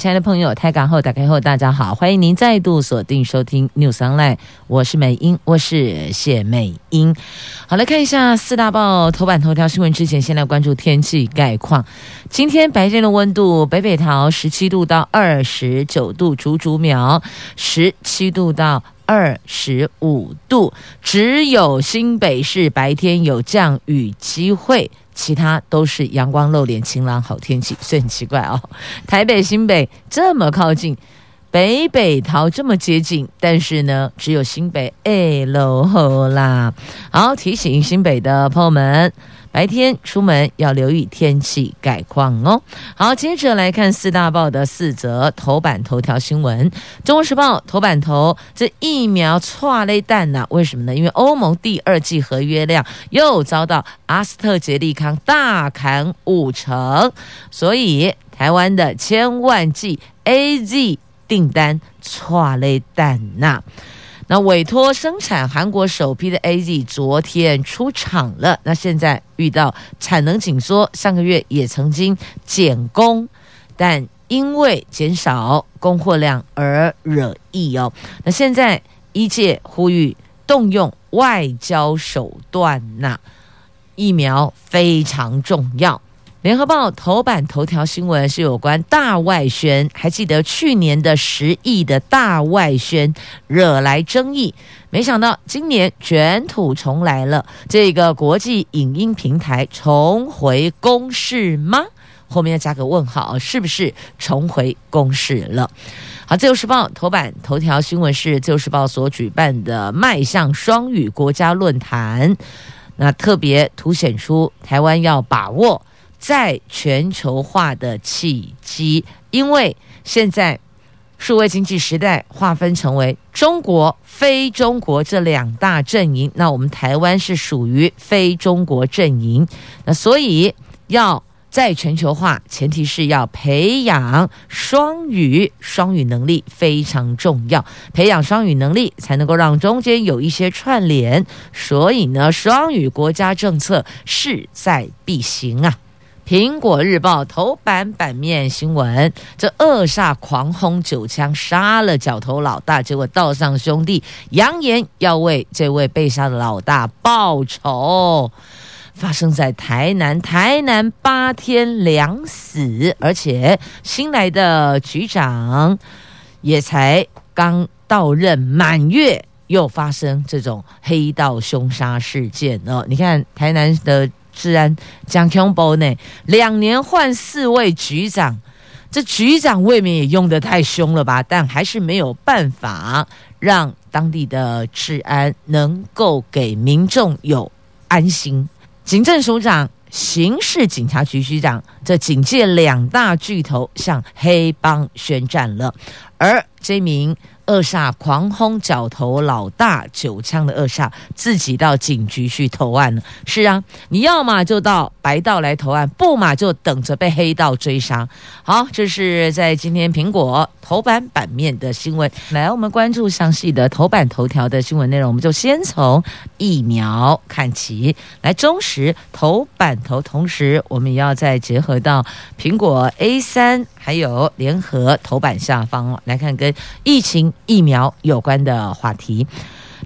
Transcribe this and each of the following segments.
亲爱的朋友，台港后打开后，大家好，欢迎您再度锁定收听 News Online，我是美英，我是谢美英。好，来看一下四大报头版头条新闻之前，先来关注天气概况。今天白天的温度，北北桃十七度到二十九度，竹竹苗十七度到二十五度，只有新北市白天有降雨机会。其他都是阳光露脸、晴朗好天气，所以很奇怪哦。台北、新北这么靠近，北北桃这么接近，但是呢，只有新北哎落后啦。好，提醒新北的朋友们。白天出门要留意天气概况哦。好，接着来看四大报的四则头版头条新闻。中国时报头版头，这疫苗剉咧等呐？为什么呢？因为欧盟第二季合约量又遭到阿斯特捷利康大砍五成，所以台湾的千万剂 AZ 订单剉咧等呐。那委托生产韩国首批的 AZ 昨天出厂了，那现在遇到产能紧缩，上个月也曾经减工，但因为减少供货量而惹议哦。那现在一界呼吁动用外交手段呐、疫苗非常重要。联合报头版头条新闻是有关大外宣，还记得去年的十亿的大外宣惹来争议，没想到今年卷土重来了，这个国际影音平台重回公视吗？后面要加个问号，是不是重回公视了？好，自由时报头版头条新闻是自由时报所举办的迈向双语国家论坛，那特别凸显出台湾要把握。在全球化的契机，因为现在数位经济时代划分成为中国、非中国这两大阵营，那我们台湾是属于非中国阵营，那所以要在全球化，前提是要培养双语，双语能力非常重要，培养双语能力才能够让中间有一些串联，所以呢，双语国家政策势在必行啊。苹果日报头版版面新闻：这恶煞狂轰九枪，杀了角头老大，结果道上兄弟扬言要为这位被杀的老大报仇。发生在台南，台南八天两死，而且新来的局长也才刚到任满月，又发生这种黑道凶杀事件哦。你看台南的。治安讲恐怖呢，两年换四位局长，这局长未免也用得太凶了吧？但还是没有办法让当地的治安能够给民众有安心。警政署长、刑事警察局局长，这警界两大巨头向黑帮宣战了，而这名。扼煞狂轰角头老大九枪的扼煞，自己到警局去投案了。是啊，你要嘛就到白道来投案，不嘛就等着被黑道追杀。好，这是在今天苹果头版版面的新闻。来，我们关注详细的头版头条的新闻内容。我们就先从疫苗看起。来，中时头版头，同时我们也要再结合到苹果 A 三。还有联合头版下方来看跟疫情疫苗有关的话题。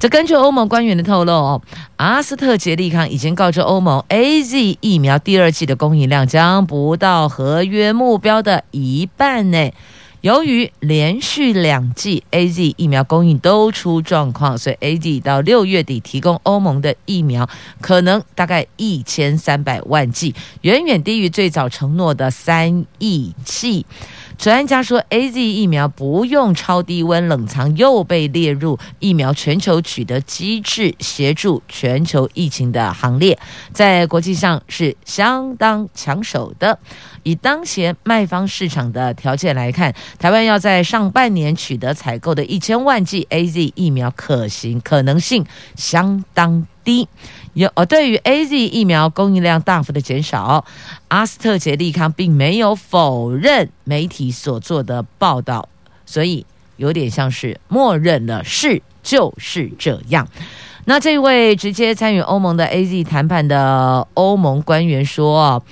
这根据欧盟官员的透露哦，阿斯特捷利康已经告知欧盟，AZ 疫苗第二季的供应量将不到合约目标的一半呢。由于连续两剂 AZ 疫苗供应都出状况，所以 AZ 到六月底提供欧盟的疫苗可能大概一千三百万剂，远远低于最早承诺的三亿剂。专家说，AZ 疫苗不用超低温冷藏，又被列入疫苗全球取得机制，协助全球疫情的行列，在国际上是相当抢手的。以当前卖方市场的条件来看，台湾要在上半年取得采购的一千万剂 AZ 疫苗，可行可能性相当低。有呃，对于 AZ 疫苗供应量大幅的减少，阿斯特捷利康并没有否认媒体所做的报道，所以有点像是默认了是就是这样。那这位直接参与欧盟的 AZ 谈判的欧盟官员说。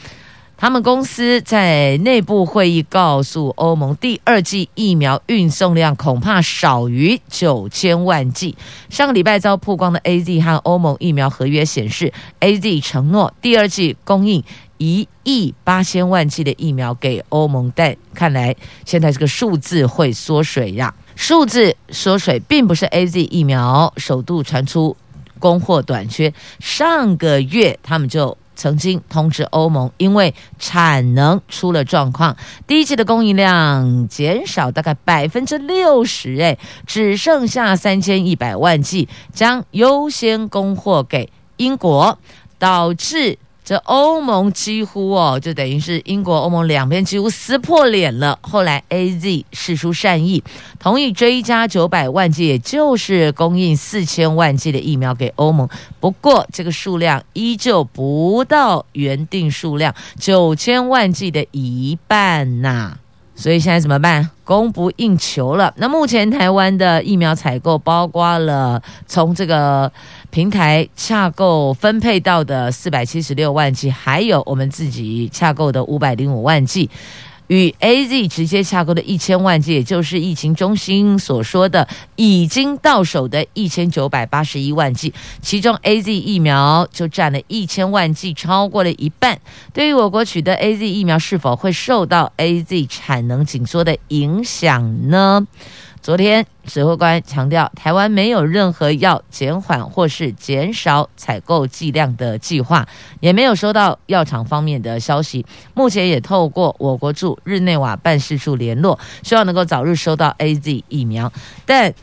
他们公司在内部会议告诉欧盟，第二季疫苗运送量恐怕少于九千万剂。上个礼拜遭曝光的 AZ 和欧盟疫苗合约显示，AZ 承诺第二季供应一亿八千万剂的疫苗给欧盟，但看来现在这个数字会缩水呀。数字缩水并不是 AZ 疫苗首度传出供货短缺，上个月他们就。曾经通知欧盟，因为产能出了状况，第一季的供应量减少大概百分之六十，哎，只剩下三千一百万剂，将优先供货给英国，导致。这欧盟几乎哦，就等于是英国、欧盟两边几乎撕破脸了。后来 AZ 释出善意，同意追加九百万剂，也就是供应四千万剂的疫苗给欧盟。不过这个数量依旧不到原定数量九千万剂的一半呐、所以现在怎么办？供不应求了。那目前台湾的疫苗采购，包括了从这个平台洽购分配到的四百七十六万剂，还有我们自己洽购的五百零五万剂。与 AZ 直接洽购的一千万剂，也就是疫情中心所说的已经到手的一千九百八十一万剂，其中 AZ 疫苗就占了一千万剂，超过了一半。对于我国取得 AZ 疫苗，是否会受到 AZ 产能紧缩的影响呢？昨天指挥官强调，台湾没有任何要减缓或是减少采购剂量的计划，也没有收到药厂方面的消息。目前也透过我国驻日内瓦办事处联络，希望能够早日收到 AZ 疫苗。但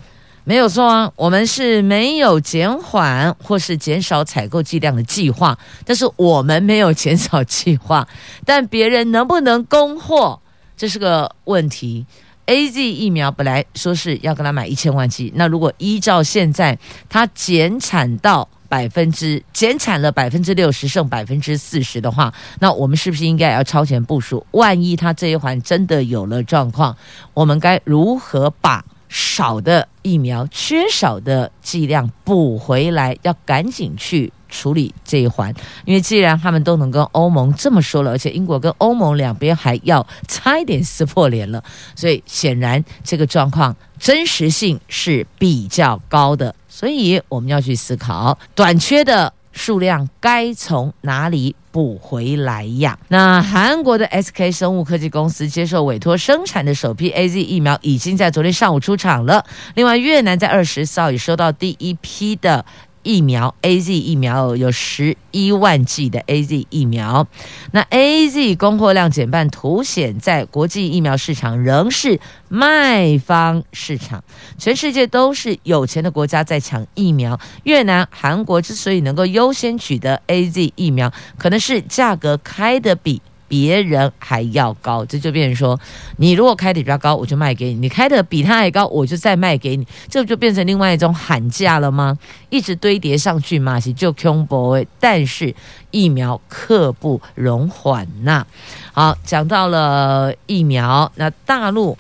没有说啊，我们是没有减缓或是减少采购剂量的计划，但是我们没有减少计划，但别人能不能供货，这是个问题。AZ 疫苗本来说是要跟他买一千万剂，那如果依照现在它减产到百分之减产了百分之六十，剩百分之四十的话，那我们是不是应该要超前部署？万一它这一环真的有了状况，我们该如何把少的疫苗、缺少的剂量补回来？要赶紧去。处理这一环，因为既然他们都能跟欧盟这么说了，而且英国跟欧盟两边还要差一点撕破脸了，所以显然这个状况真实性是比较高的，所以我们要去思考短缺的数量该从哪里补回来呀？那韩国的 SK 生物科技公司接受委托生产的首批 AZ 疫苗已经在昨天上午出厂了，另外越南在二十四号也收到第一批的。疫苗 AZ 疫苗有十一万剂的 AZ 疫苗，那 AZ 供货量减半，凸显在国际疫苗市场仍是卖方市场。全世界都是有钱的国家在抢疫苗，越南、韩国之所以能够优先取得 AZ 疫苗，可能是价格开得比。别人还要高，这就变成说，你如果开的比较高，我就卖给你；你开的比他还高，我就再卖给你。这就变成另外一种喊价了吗？一直堆叠上去嘛，是就恐怖。但是疫苗刻不容缓呐。好，讲到了疫苗，那大陆。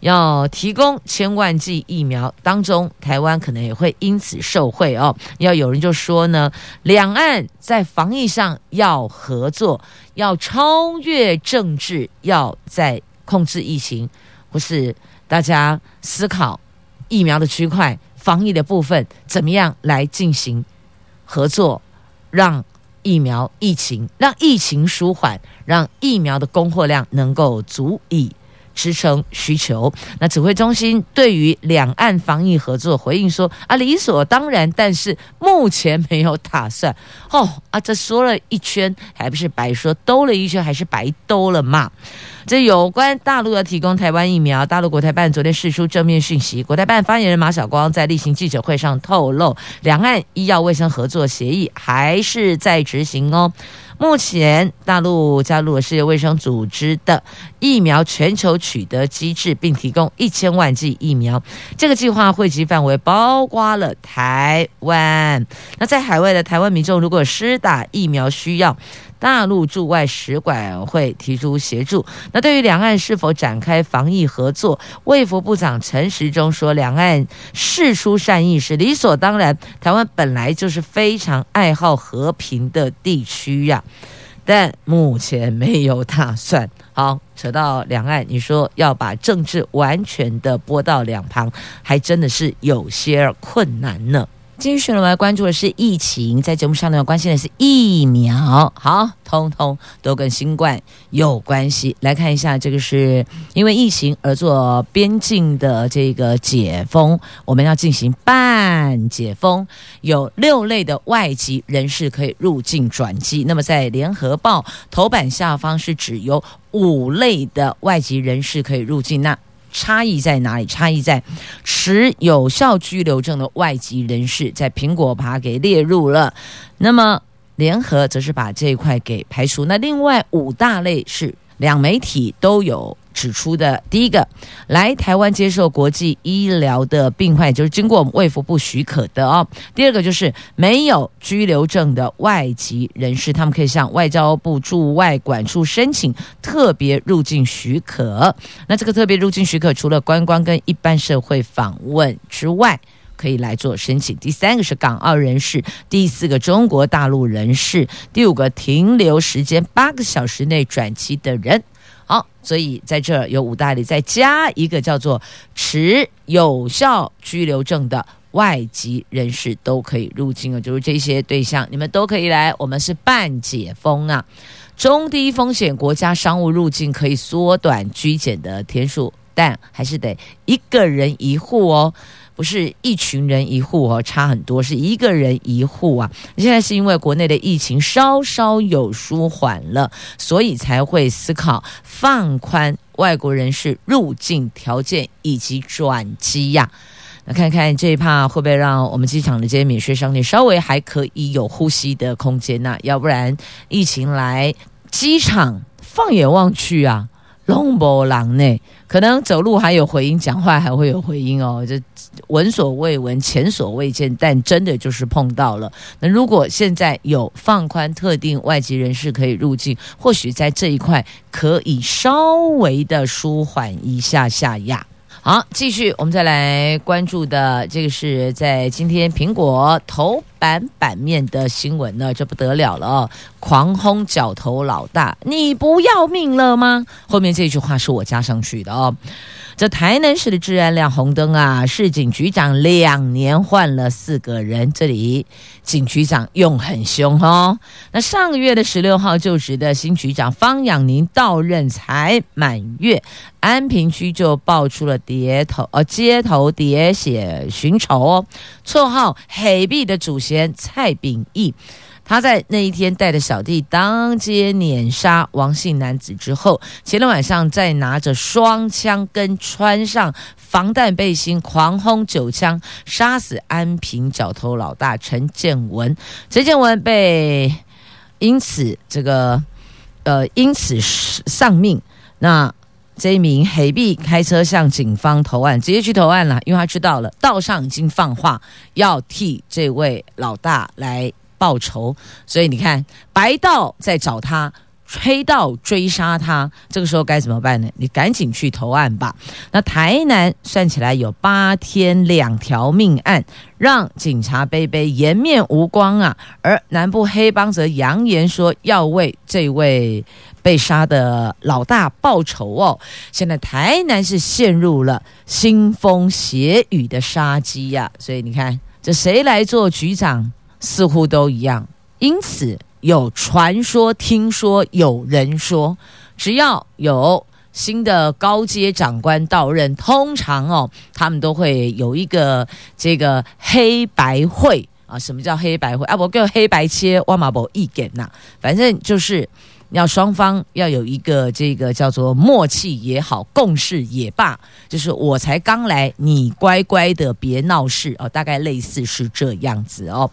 要提供千万剂疫苗当中，台湾可能也会因此受惠哦。要有人就说呢，两岸在防疫上要合作，要超越政治，要在控制疫情，或是大家思考疫苗的区块、防疫的部分，怎么样来进行合作，让疫苗疫情让疫情舒缓，让疫苗的供货量能够足以。支撑需求，那指挥中心对于两岸防疫合作回应说啊，理所当然，但是目前没有打算。哦啊，这说了一圈，还不是白说，兜了一圈还是白兜了嘛？这有关大陆要提供台湾疫苗，大陆国台办昨天释出正面讯息，国台办发言人马晓光在例行记者会上透露，两岸医药卫生合作协议还是在执行哦。目前大陆加入了世界卫生组织的疫苗全球取得机制，并提供一千万剂疫苗。这个计划惠及范围包括了台湾。那在海外的台湾民众，如果施打疫苗需要，大陆驻外使馆会提出协助。那对于两岸是否展开防疫合作，卫福部长陈时中说，两岸事出善意是理所当然。台湾本来就是非常爱好和平的地区呀、啊，但目前没有打算。好，扯到两岸，你说要把政治完全的拨到两旁，还真的是有些困难呢。继续，我们来关注的是疫情，在节目上呢，关心的是疫苗。好，通通都跟新冠有关系。来看一下，这个是因为疫情而做边境的这个解封，我们要进行半解封，有六类的外籍人士可以入境转机。那么在联合报头版下方是指有五类的外籍人士可以入境。那差异在哪里？差异在持有效居留证的外籍人士，在苹果把它给列入了。那么联合则是把这一块给排除。那另外五大类是两媒体都有。指出的第一个，来台湾接受国际医疗的病患，就是经过我们卫福部许可的哦。第二个就是没有居留证的外籍人士，他们可以向外交部驻外管处申请特别入境许可。那这个特别入境许可，除了观光跟一般社会访问之外，可以来做申请。第三个是港澳人士，第四个中国大陆人士，第五个停留时间八个小时内转机的人。好，所以在这儿有五大类，再加一个叫做持有效居留证的外籍人士都可以入境啊，就是这些对象，你们都可以来。我们是半解封啊，中低风险国家商务入境可以缩短居检的天数，但还是得一个人一户哦。不是一群人一户哦，差很多，是一个人一户啊。现在是因为国内的疫情稍稍有舒缓了，所以才会思考放宽外国人士入境条件以及转机呀。那看看这一趴会不会让我们机场的这些免税商店稍微还可以有呼吸的空间呢？要不然疫情来机场放眼望去啊。拢无人呢，可能走路还有回音，讲话还会有回音哦，这闻所未闻、前所未见，但真的就是碰到了。那如果现在有放宽特定外籍人士可以入境，或许在这一块可以稍微的舒缓一下下呀。好，继续，我们再来关注的这个是在今天苹果头版版面的新闻呢，这不得了了哦！狂轰角头老大，你不要命了吗？后面这句话是我加上去的哦。这台南市的治安亮红灯啊！市警局长两年换了四个人，这里警局长用很凶哦。那上个月的十六号就职的新局长方养宁到任才满月，安平区就爆出了谍头呃街头喋血寻仇哦，绰号黑币的主席前蔡炳义。他在那一天带着小弟当街碾杀王姓男子之后，前天晚上再拿着双枪跟穿上防弹背心狂轰九枪，杀死安平角头老大陈建文。陈建文被因此这个呃因此丧命。那这名黑币开车向警方投案，直接去投案了，因为他知道了道上已经放话要替这位老大来。报仇，所以你看，白道在找他，黑道追杀他，这个时候该怎么办呢？你赶紧去投案吧。那台南算起来有八天两条命案，让警察杯杯颜面无光啊。而南部黑帮则扬言说要为这位被杀的老大报仇哦。现在台南是陷入了腥风血雨的杀机呀，所以你看，这谁来做局长？似乎都一样，因此有传说、听说、有人说，只要有新的高阶长官到任，通常哦，他们都会有一个这个黑白会啊。什么叫黑白会啊？不叫黑白切，我嘛无意见呐。反正就是要双方要有一个这个叫做默契也好，共识也罢，就是我才刚来，你乖乖的别闹事哦。大概类似是这样子哦。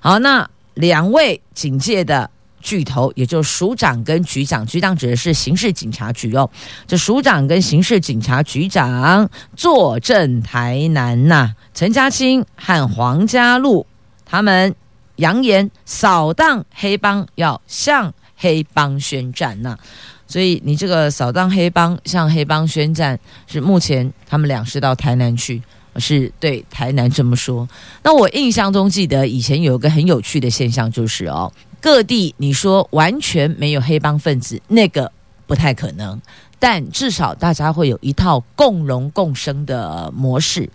好，那两位警界的巨头，也就是署长跟局长，局长指的是刑事警察局哦。这署长跟刑事警察局长坐镇台南呐、陈家青和黄家禄他们扬言扫荡黑帮，要向黑帮宣战呐、所以你这个扫荡黑帮，向黑帮宣战，是目前他们俩是到台南去，是对台南这么说。那我印象中记得以前有一个很有趣的现象，就是哦。各地你说完全没有黑帮分子，那个不太可能，但至少大家会有一套共荣共生的模式，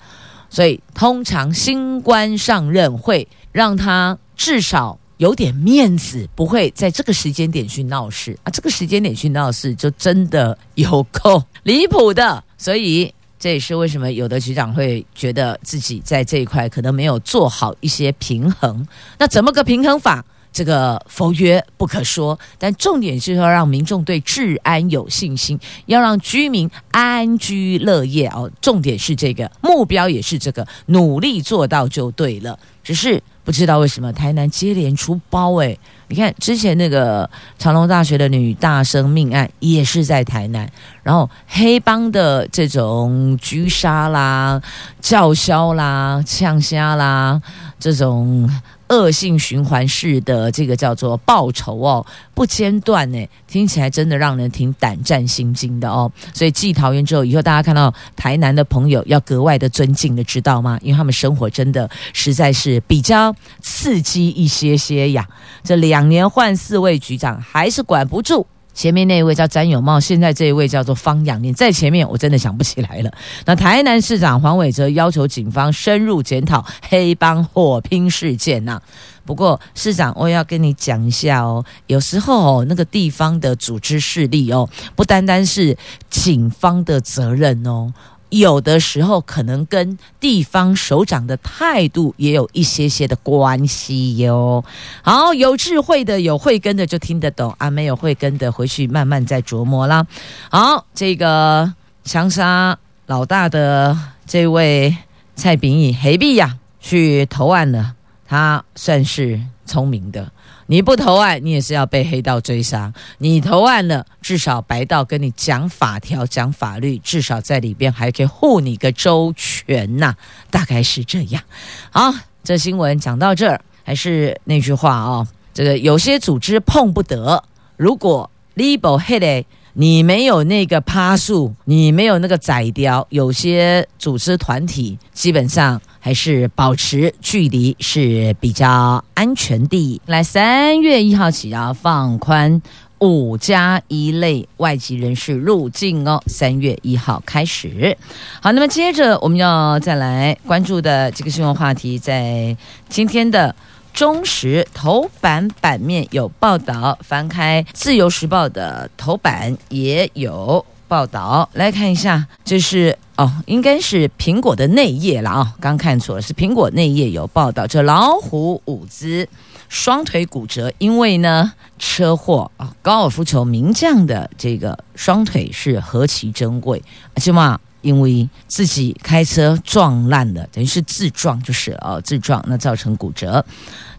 所以通常新官上任会让他至少有点面子，不会在这个时间点去闹事啊。这个时间点去闹事，就真的有够离谱的。所以这也是为什么有的局长会觉得自己在这一块可能没有做好一些平衡。那怎么个平衡法？这个否约不可说，但重点是要让民众对治安有信心，要让居民安居乐业哦。重点是这个，目标也是这个，努力做到就对了。只是不知道为什么台南接连出包诶，你看之前那个长隆大学的女大生命案也是在台南，然后黑帮的这种狙杀啦、叫嚣啦、呛虾啦这种。恶性循环式的这个叫做报仇哦，不间断呢，听起来真的让人挺胆战心惊的哦。所以继桃园之后，以后大家看到台南的朋友要格外的尊敬的，知道吗？因为他们生活真的实在是比较刺激一些些呀。这两年换四位局长，还是管不住。前面那一位叫詹永茂，现在这一位叫做方养念，在前面我真的想不起来了。那台南市长黄伟哲要求警方深入检讨黑帮火拼事件呐、啊。不过市长，我要跟你讲一下哦，有时候哦，那个地方的组织势力哦，不单单是警方的责任哦。有的时候可能跟地方首长的态度也有一些些的关系哟。好，有智慧的、有慧根的就听得懂啊，没有慧根的回去慢慢再琢磨啦。好，这个长沙老大的这位蔡炳义黑币呀，去投案了，他算是聪明的。你不投案，你也是要被黑道追杀；你投案了，至少白道跟你讲法条、讲法律，至少在里边还可以护你个周全呐、大概是这样。好，这新闻讲到这儿，还是那句话哦，这个有些组织碰不得。如果你不黑的，你没有那个趴数，你没有那个宰雕，有些组织团体基本上。还是保持距离是比较安全的。来，三月一号起要放宽五加一类外籍人士入境哦。三月一号开始。好，那么接着我们要再来关注的这个新闻话题，在今天的中时头版版面有报道，翻开自由时报的头版也有。报道。来看一下，这是哦，应该是苹果的内页了啊、刚看错了，是苹果内页有报道，这老虎伍兹双腿骨折，因为呢车祸啊、高尔夫球名将的这个双腿是何其珍贵，而且嘛，因为自己开车撞烂了，等于是自撞就是哦，自撞那造成骨折。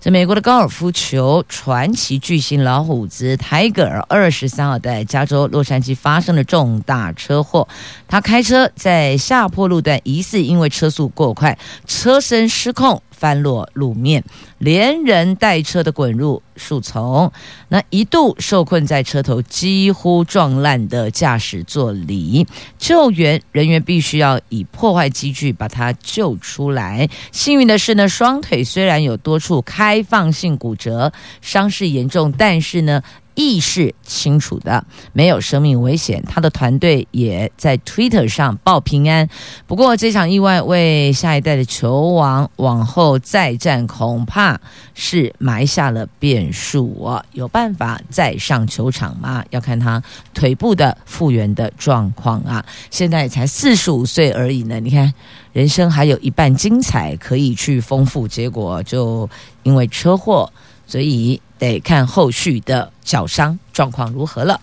在美国的高尔夫球传奇巨星老虎子泰戈尔二十三号在加州洛杉矶发生了重大车祸，他开车在下坡路段，疑似因为车速过快，车身失控。翻落路面，连人带车的滚入树丛，那一度受困在车头几乎撞烂的驾驶座里，救援人员必须要以破坏机具把他救出来。幸运的是呢，双腿虽然有多处开放性骨折，伤势严重，但是呢。意识清楚的，没有生命危险。他的团队也在 Twitter 上报平安。不过，这场意外为下一代的球王往后再战恐怕是埋下了变数哦。有办法再上球场吗？要看他腿部的复原的状况啊。现在才四十五岁而已呢。你看，人生还有一半精彩可以去丰富，结果就因为车祸，所以。得看后续的脚伤状况如何了。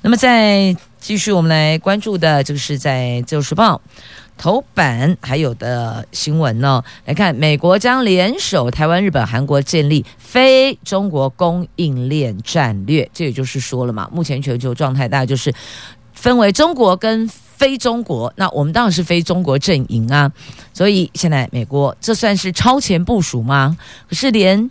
那么再继续我们来关注的就是在《自由时报》头版还有的新闻呢。来看，美国将联手台湾、日本、韩国建立非中国供应链战略。这也就是说了嘛，目前全球状态大概就是分为中国跟非中国。那我们当然是非中国阵营啊。所以现在美国这算是超前部署吗？可是连。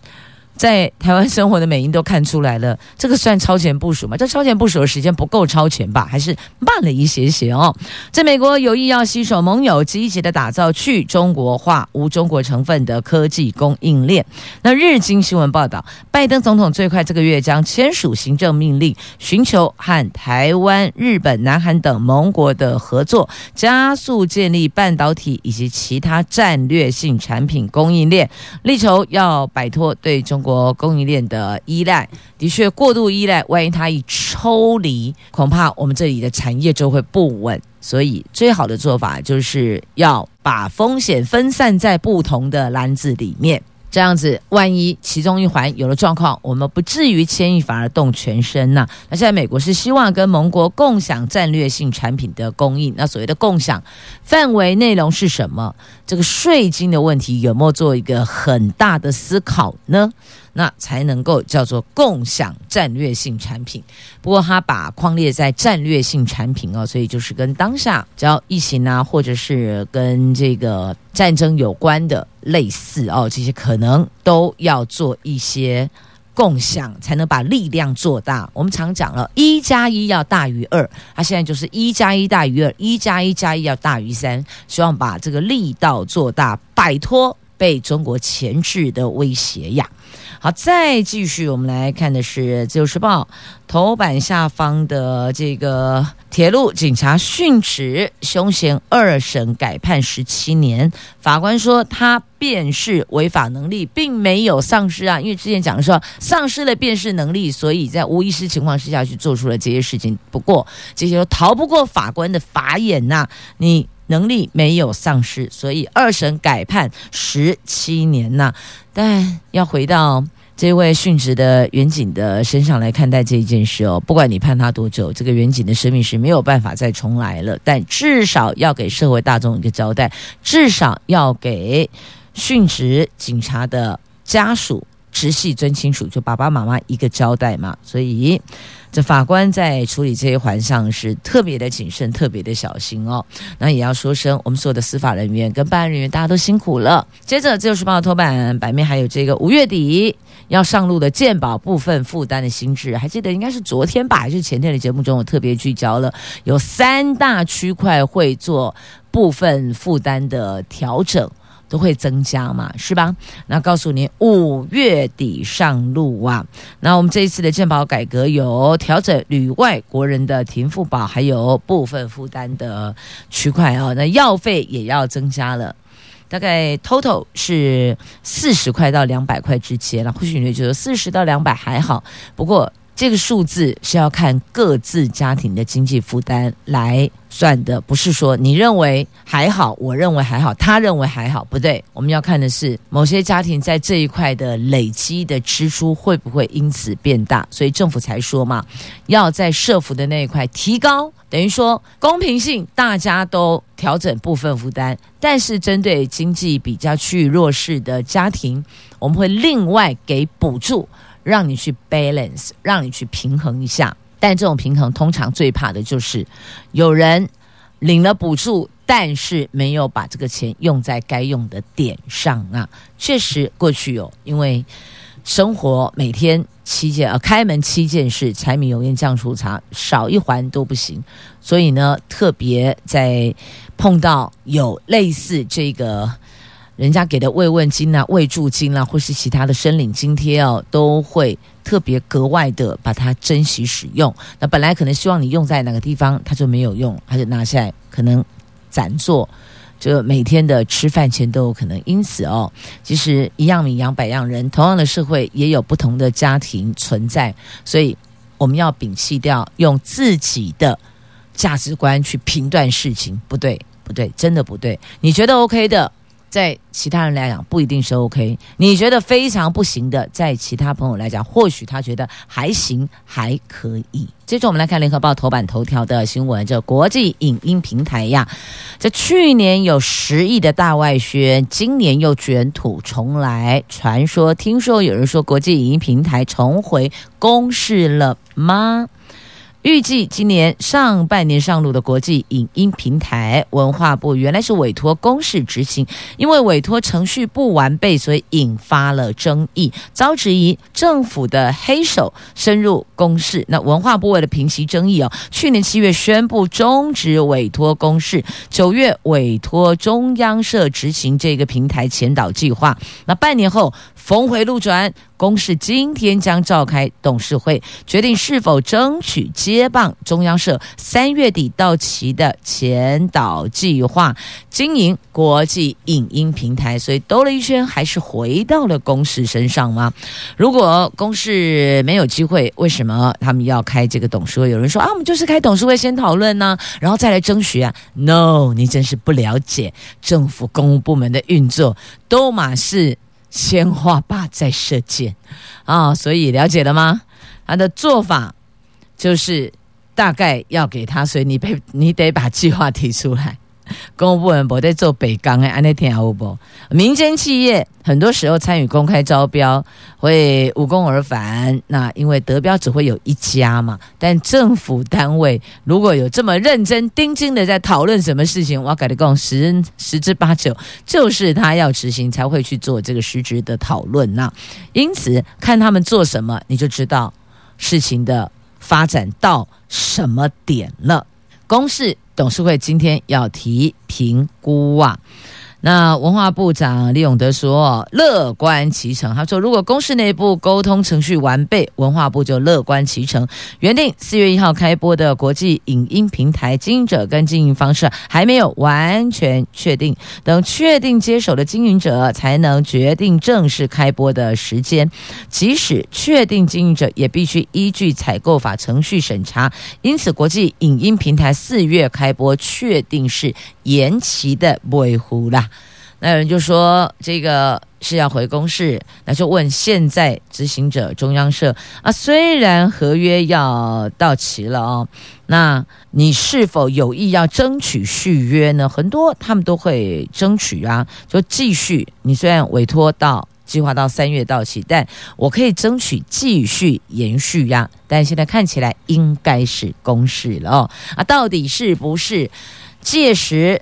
在台湾生活的美英都看出来了，这个算超前部署吗？这超前部署的时间不够超前吧？还是慢了一些些哦。在美国有意要携手盟友，积极的打造去中国化、无中国成分的科技供应链。那日经新闻报道，拜登总统最快这个月将签署行政命令，寻求和台湾、日本、南韩等盟国的合作，加速建立半导体以及其他战略性产品供应链，力求要摆脱对中。国供应链的依赖的确过度依赖，万一它一抽离，恐怕我们这里的产业就会不稳。所以，最好的做法就是要把风险分散在不同的篮子里面。这样子，万一其中一环有了状况，我们不至于牵一反而动全身呐。那现在美国是希望跟盟国共享战略性产品的供应。那所谓的共享范围内容是什么？这个税金的问题有没有做一个很大的思考呢？那才能够叫做共享战略性产品。不过他把框列在战略性产品哦，所以就是跟当下只要疫情啊，或者是跟这个战争有关的类似哦，这些可能都要做一些共享，才能把力量做大。我们常讲了，一加一要大于二，他现在就是一加一大于二，一加一加一要大于三，希望把这个力道做大，摆脱被中国钳制的威胁呀。好，再继续，我们来看的是《自由时报》头版下方的这个铁路警察殉职，凶嫌二审改判十七年。法官说他辨识违法能力并没有丧失啊，因为之前讲的说丧失了辨识能力，所以在无意识情况之下去做出了这些事情。不过这些都逃不过法官的法眼呐、你能力没有丧失，所以二审改判十七年呐、但要回到这位殉职的员警的身上来看待这一件事哦，不管你判他多久，这个员警的生命是没有办法再重来了。但至少要给社会大众一个交代，至少要给殉职警察的家属、直系尊亲属，就爸爸妈妈一个交代嘛。所以。这法官在处理这一环上是特别的谨慎，特别的小心哦。那也要说声，我们所有的司法人员跟办案人员，大家都辛苦了。接着，《自由时报》头版版面还有这个五月底要上路的鉴保部分负担的新制，还记得应该是昨天吧，还是前天的节目中，我特别聚焦了，有三大区块会做部分负担的调整。都会增加嘛，是吧？那告诉你，五月底上路啊。那我们这一次的健保改革有调整旅外国人的停付保，还有部分负担的区块啊。那药费也要增加了，大概 total 是四十块到两百块之间了。或许你会觉得四十到两百还好，不过。这个数字是要看各自家庭的经济负担来算的，不是说你认为还好，我认为还好，他认为还好，不对。我们要看的是某些家庭在这一块的累积的支出会不会因此变大，所以政府才说嘛，要在社福的那一块提高，等于说公平性，大家都调整部分负担，但是针对经济比较趋于弱势的家庭，我们会另外给补助。让你去 balance，让你去平衡一下，但这种平衡通常最怕的就是有人领了补助，但是没有把这个钱用在该用的点上啊。确实，过去有因为生活每天七件呃开门七件事，柴米油盐酱醋茶少一环都不行，所以呢，特别在碰到有类似这个。人家给的慰问金啊、慰助金啊，或是其他的申领津贴哦，都会特别格外的把它珍惜使用。那本来可能希望你用在哪个地方，他就没有用，他就拿下来，可能攒做，就每天的吃饭钱都有可能。因此哦，其实一样米养百样人，同样的社会也有不同的家庭存在，所以我们要摒弃掉用自己的价值观去评断事情，不对，不对，真的不对。你觉得 OK 的？在其他人来讲不一定是 OK，你觉得非常不行的，在其他朋友来讲，或许他觉得还行，还可以。接着我们来看联合报头版头条的新闻，这国际影音平台呀，这去年有十亿的大外宣，今年又卷土重来。传说，听说有人说国际影音平台重回公视了吗？预计今年上半年上路的国际影音平台，文化部原来是委托公视执行，因为委托程序不完备，所以引发了争议，遭质疑政府的黑手深入公视。那文化部为了平息争议哦，去年七月宣布终止委托公视，九月委托中央社执行这个平台前导计划。那半年后峰回路转。公视今天将召开董事会，决定是否争取接棒中央社三月底到期的前导计划，经营国际影音平台。所以兜了一圈，还是回到了公视身上吗？如果公视没有机会，为什么他们要开这个董事会？有人说啊，我们就是开董事会先讨论呢，然后再来争取啊。No，你真是不了解政府公务部门的运作，都马是。先画靶再射箭啊，所以了解了吗？他的做法就是大概要给他，所以你被你得把计划提出来。公务部门不在做北港哎，安内天有不？民间企业很多时候参与公开招标会无功而返，那因为得标只会有一家嘛。但政府单位如果有这么认真盯紧的在讨论什么事情，我跟你讲十十之八九就是他要执行才会去做这个实质的讨论。那因此看他们做什么，你就知道事情的发展到什么点了。公视。董事会今天要提评估啊。那文化部长李永德说乐观其成，他说如果公视内部沟通程序完备，文化部就乐观其成。原定四月一号开播的国际影音平台经营者跟经营方式还没有完全确定，等确定接手的经营者才能决定正式开播的时间。即使确定经营者，也必须依据采购法程序审查。因此，国际影音平台四月开播确定是延期的维护啦。那有人就说这个是要回公示，那就问现在执行者中央社啊，虽然合约要到期了哦，那你是否有意要争取续约呢？很多他们都会争取啊，就继续。你虽然委托到计划到三月到期，但我可以争取继续延续呀。但现在看起来应该是公示了哦，啊，到底是不是届时？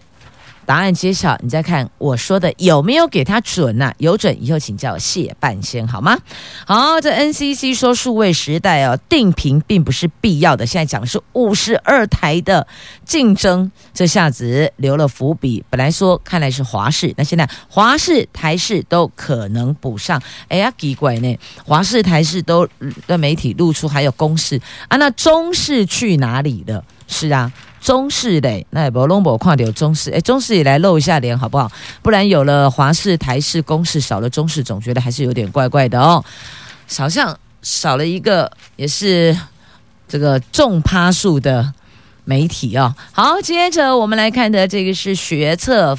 答案揭晓，你再看我说的有没有给他准呢、啊？有准以后请叫谢半仙好吗？好，这 NCC 说数位时代哦，定频并不是必要的。现在讲的是五十二台的竞争，这下子留了伏笔。本来说看来是华视，那现在华视、台视都可能补上。哎呀，奇怪呢，华视、台视都的媒体露出还有公视啊，那中视去哪里了？是啊。中视的，那也不龙博看到有中视，哎，中视也来露一下脸好不好？不然有了华视、台视、公视，少了中视，总觉得还是有点怪怪的哦。好像少了一个，也是这个重趴数的媒体哦。好，接着我们来看的这个是学测，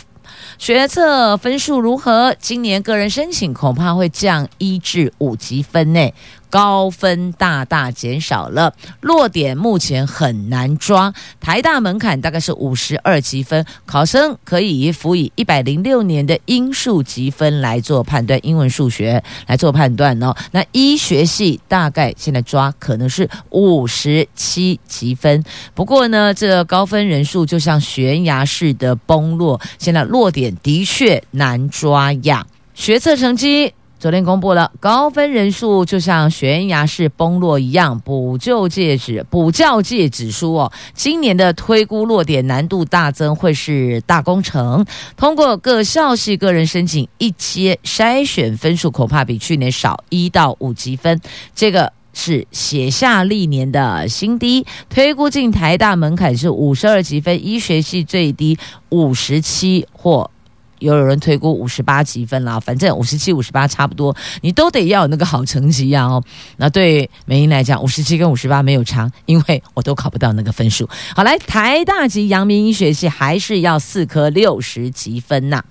学测分数如何？今年个人申请恐怕会降一至五级分内。高分大大减少了，落点目前很难抓。台大门槛大概是五十二积分，考生可以辅以一百零六年的英数级分来做判断，英文、数学来做判断哦。那医学系大概现在抓可能是五十七积分，不过呢，这高分人数就像悬崖式的崩落，现在落点的确难抓呀。学测成绩。昨天公布了高分人数，就像悬崖式崩落一样，补救界指补教界指出哦，今年的推估落点难度大增，会是大工程。通过各校系个人申请一阶筛选分数，恐怕比去年少一到五级分，这个是写下历年的新低。推估进台大门槛是五十二级分，医学系最低五十七或。有有人推估五十八级分啦，反正五十七、五十八差不多，你都得要有那个好成绩呀哦。那对美英来讲，五十七跟五十八没有差，因为我都考不到那个分数。好，来台大及阳明医学系还是要四科六十级分呐。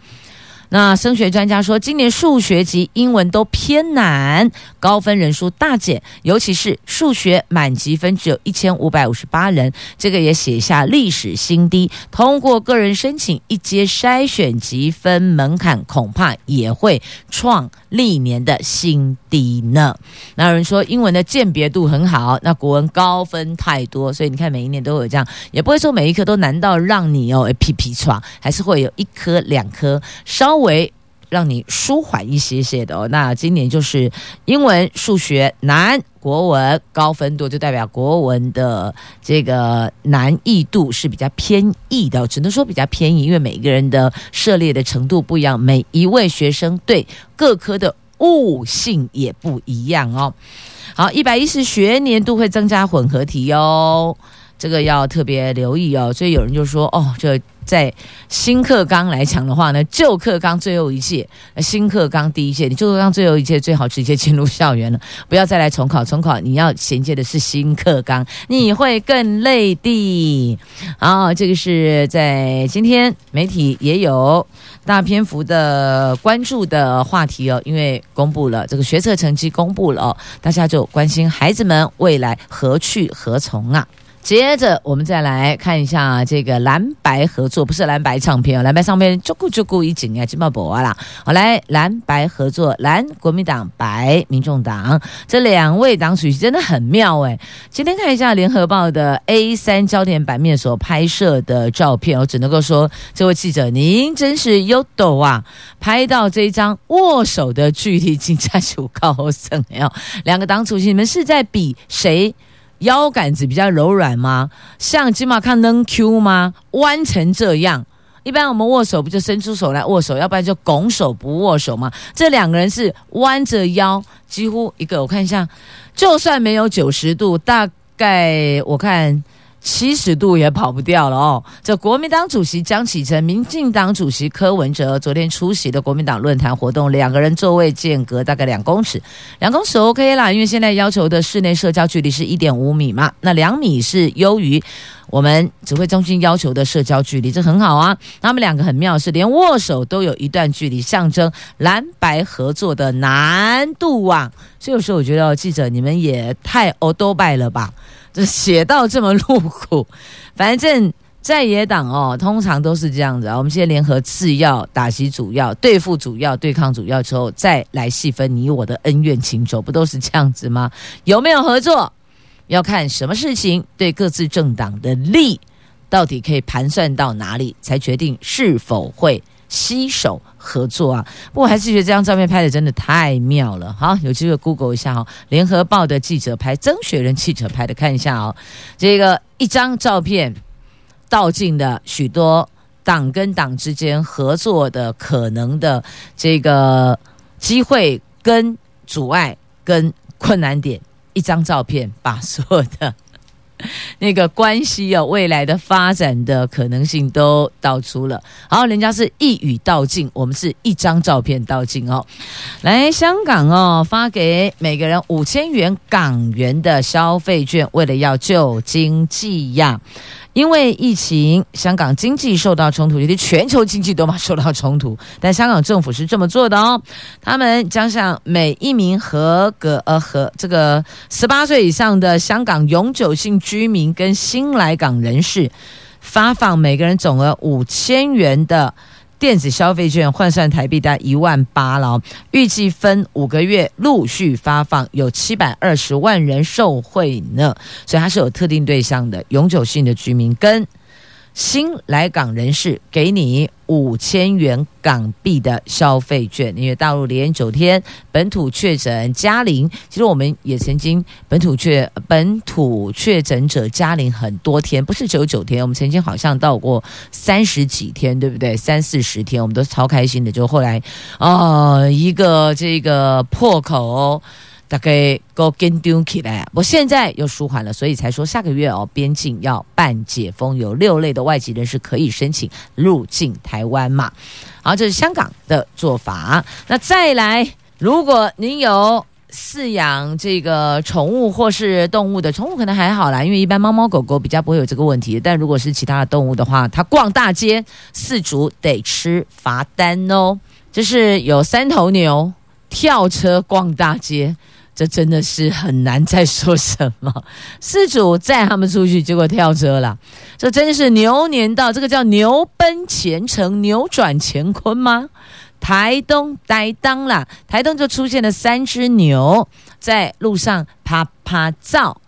那升学专家说，今年数学及英文都偏难，高分人数大减，尤其是数学满级分只有一千五百五十八人，这个也写下历史新低。通过个人申请一阶筛选级分门槛，恐怕也会创历年的新低低呢。那有人说，英文的鉴别度很好，那国文高分太多，所以你看每一年都有这样，也不会说每一科都难到让你哦皮皮闯，还是会有一科两科稍微让你舒缓一些些的哦。那今年就是英文、数学难，国文高分多，就代表国文的这个难易度是比较偏易的，只能说比较偏易，因为每一个人的涉猎的程度不一样，每一位学生对各科的悟性也不一样哦。好，一百一十学年度会增加混合题哦，这个要特别留意哦。所以有人就说，哦，这。在新课纲来讲的话呢，旧课纲最后一届，新课纲第一届，你旧课纲最后一届最好直接进入校园了，不要再来重考。重考你要衔接的是新课纲，你会更累的。好，这个是在今天媒体也有大篇幅的关注的话题哦，因为公布了这个学测成绩公布了哦，大家就关心孩子们未来何去何从啊。接着，我们再来看一下这个蓝白合作，不是蓝白唱片哦，蓝白唱片就顾就顾一景啊，金茂博啦。好，来蓝白合作，蓝国民党，白民众党，这两位党主席真的很妙诶。今天看一下联合报的 A 三焦点版面所拍摄的照片，我只能够说，这位记者您真是优斗啊，拍到这一张握手的距离，竟然有高升哦。两个党主席，你们是在比谁？腰杆子比较柔软吗？像金马看能 Q 吗？弯成这样，一般我们握手不就伸出手来握手，要不然就拱手不握手吗？这两个人是弯着腰，几乎一个我看一下，就算没有九十度，大概我看。七十度也跑不掉了哦！这国民党主席江启臣、民进党主席柯文哲昨天出席的国民党论坛活动，两个人座位间隔大概两公尺，两公尺 OK 啦，因为现在要求的室内社交距离是一点五米嘛，那两米是优于我们指挥中心要求的社交距离，这很好啊。他们两个很妙，是连握手都有一段距离，象征蓝白合作的难度啊。所以有时候我觉得记者你们也太欧多拜了吧。这写到这么露骨，反正在野党哦，通常都是这样子啊。我们先联合次要打击主要，对付主要，对抗主要之后，再来细分你我的恩怨情仇，不都是这样子吗？有没有合作，要看什么事情对各自政党的利，到底可以盘算到哪里，才决定是否会。携手合作啊！不过还是觉得这张照片拍的真的太妙了。好，有机会 Google 一下哦。联合报的记者拍，曾雪人记者拍的，看一下哦。这个一张照片，道尽了许多党跟党之间合作的可能的这个机会跟阻碍跟困难点。一张照片把所有的。那个关系哦，未来的发展的可能性都道出了。好，人家是一语道尽，我们是一张照片道尽哦。来，香港哦，发给每个人五千元港元的消费券，为了要救经济呀。因为疫情，香港经济受到冲突，尤其全球经济都嘛受到冲突。但香港政府是这么做的哦，他们将向每一名合格呃和这个十八岁以上的香港永久性居民跟新来港人士，发放每个人总额五千元的。电子消费券换算台币大概一万八了，预计分五个月陆续发放，有七百二十万人受惠呢，所以它是有特定对象的，永久性的居民跟。新来港人士给你五千元港币的消费券，因为大陆连九天本土确诊加零，其实我们也曾经本土确本土确诊者加零很多天，不是只有九天，我们曾经好像到过三十几天，对不对？三四十天，我们都超开心的。就后来哦，一个这个破口。大概够跟丢起来，我现在又舒缓了，所以才说下个月哦，边境要办解封，有六类的外籍人士可以申请入境台湾嘛。好，这是香港的做法。那再来，如果您有饲养这个宠物或是动物的，宠物可能还好啦，因为一般猫猫狗狗比较不会有这个问题。但如果是其他的动物的话，它逛大街，饲足得吃罚单哦。就是有三头牛跳车逛大街。这真的是很难再说什么。事主载他们出去，结果跳车了。这真的是牛年到，这个叫牛奔前程，扭转乾坤吗？台东呆当啦，台东就出现了三只牛在路上啪啪照。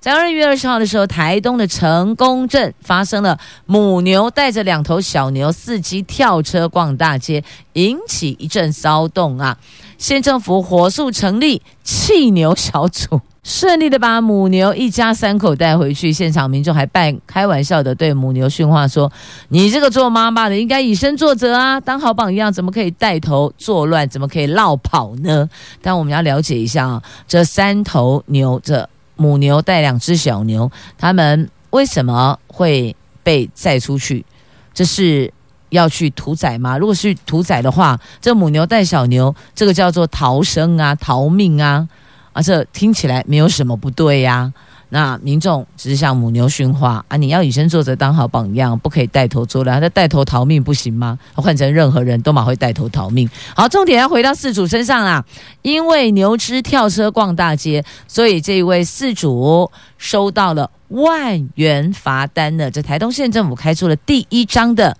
在二月二十号的时候，台东的成功镇发生了母牛带着两头小牛伺机跳车逛大街，引起一阵骚动啊！县政府火速成立弃牛小组，顺利的把母牛一家三口带回去。现场民众还半开玩笑的对母牛训话说：“你这个做妈妈的应该以身作则啊，当好榜样，怎么可以带头作乱？怎么可以落跑呢？”但我们要了解一下啊，这三头牛，这母牛带两只小牛，他们为什么会被载出去？这是。要去屠宰吗？如果是屠宰的话，这母牛带小牛，这个叫做逃生啊、逃命啊，啊，这听起来没有什么不对呀、那民众只是向母牛训话啊，你要以身作则，当好榜样，不可以带头作乱。他带头逃命不行吗？换成任何人都马会带头逃命。好，重点要回到饲主身上啦。因为牛只跳车逛大街，所以这一位饲主收到了万元罚单呢。这台东县政府开出了第一张的。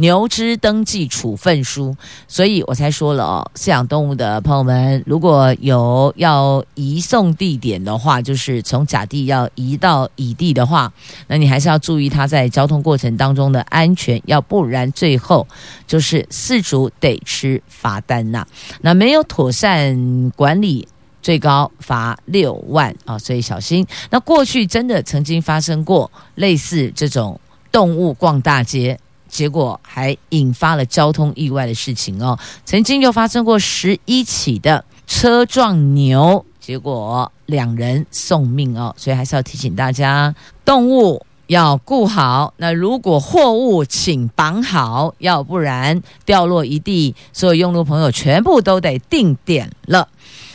牛只登记处分书，所以我才说了哦，饲养动物的朋友们，如果有要移送地点的话，就是从甲地要移到乙地的话，那你还是要注意它在交通过程当中的安全，要不然最后就是饲主得吃罚单呐。那没有妥善管理，最高罚六万啊，所以小心。那过去真的曾经发生过类似这种动物逛大街。结果还引发了交通意外的事情哦，曾经又发生过十一起的车撞牛，结果两人送命哦，所以还是要提醒大家，动物要顾好。那如果货物请绑好，要不然掉落一地，所有用路朋友全部都得定点了。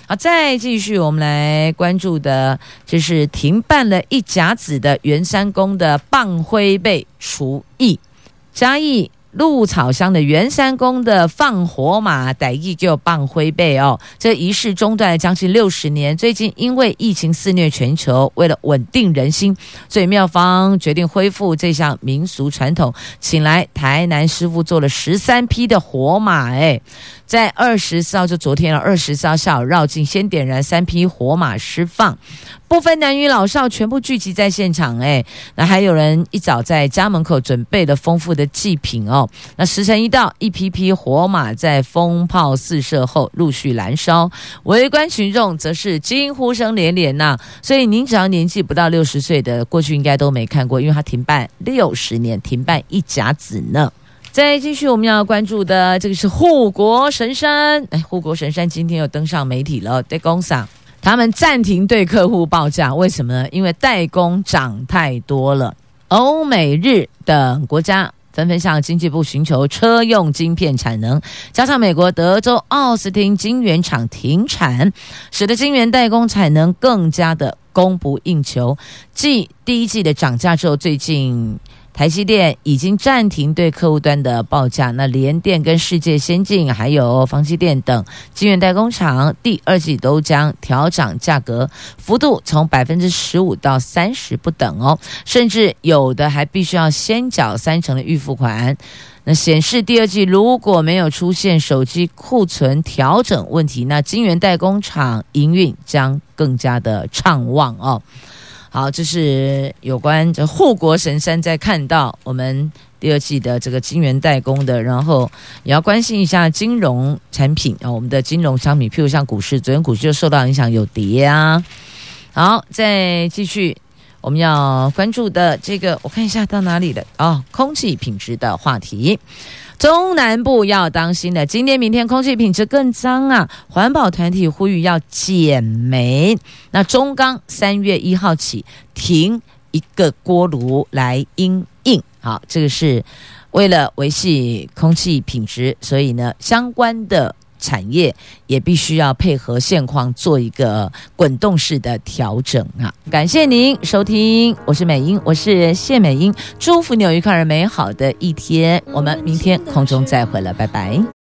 好，再继续，我们来关注的就是停办了一甲子的圆山宫的放火马厨艺。嘉义鹿草乡的圆山宫的放火马，台语就棒灰背哦。这仪式中断了将近六十年，最近因为疫情肆虐全球，为了稳定人心，所以庙方决定恢复这项民俗传统，请来台南师傅做了十三匹的火马，哎。在二十四号，就昨天了。二十四号下午绕境，先点燃三匹火马释放，不分男女老少，全部聚集在现场。哎，那还有人一早在家门口准备了丰富的祭品哦。那时辰一到，一批批火马在风炮四射后陆续燃烧，围观群众则是惊呼声连连呐。所以您只要年纪不到六十岁的，过去应该都没看过，因为它停办六十年，停办一甲子呢。再继续，我们要关注的这个是护国神山。哎，护国神山今天又登上媒体了。代工厂他们暂停对客户报价，为什么呢？因为代工涨太多了。欧美日等国家纷纷向经济部寻求车用晶片产能，加上美国德州奥斯汀晶圆厂停产，使得晶圆代工产能更加的供不应求。继第一季的涨价之后，最近。台积电已经暂停对客户端的报价，那联电跟世界先进还有房积电等晶圆代工厂第二季都将调涨价格，幅度从百分之十五到三十不等哦，甚至有的还必须要先缴三成的预付款。那显示第二季如果没有出现手机库存调整问题，那晶圆代工厂营运将更加的畅旺哦。好，这是有关这护国神山在看到我们第二季的这个金源代工的，然后也要关心一下金融产品啊，我们的金融商品，譬如像股市，昨天股市就受到影响有跌啊。好，再继续我们要关注的这个，我看一下到哪里了哦，空气品质的话题。中南部要当心的，今天、明天空气品质更脏啊！环保团体呼吁要减煤。那中钢三月一号起停一个锅炉来应应。好，这个是为了维系空气品质，所以呢，相关的。产业也必须要配合现况做一个滚动式的调整啊！感谢您收听，我是美英，我是谢美英，祝福你有愉快而美好的一天，我们明天空中再会了，拜拜。